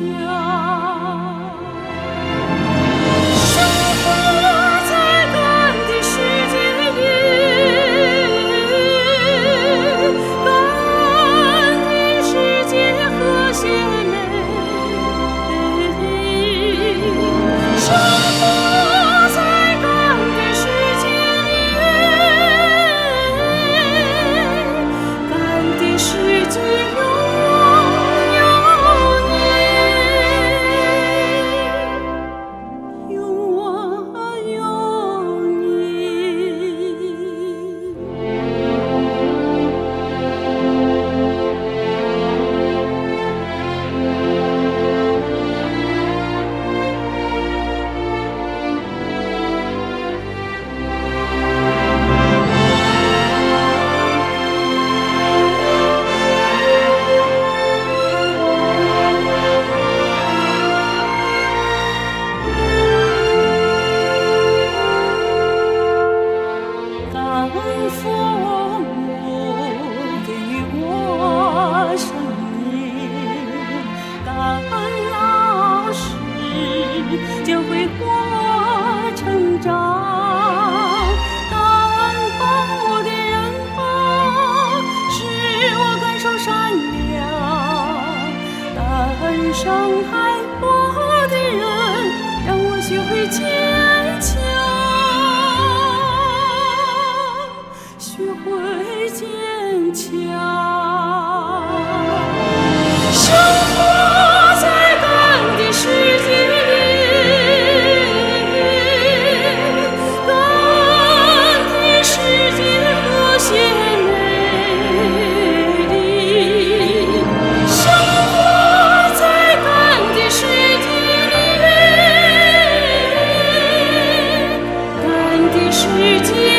Yeah. 伤害我世界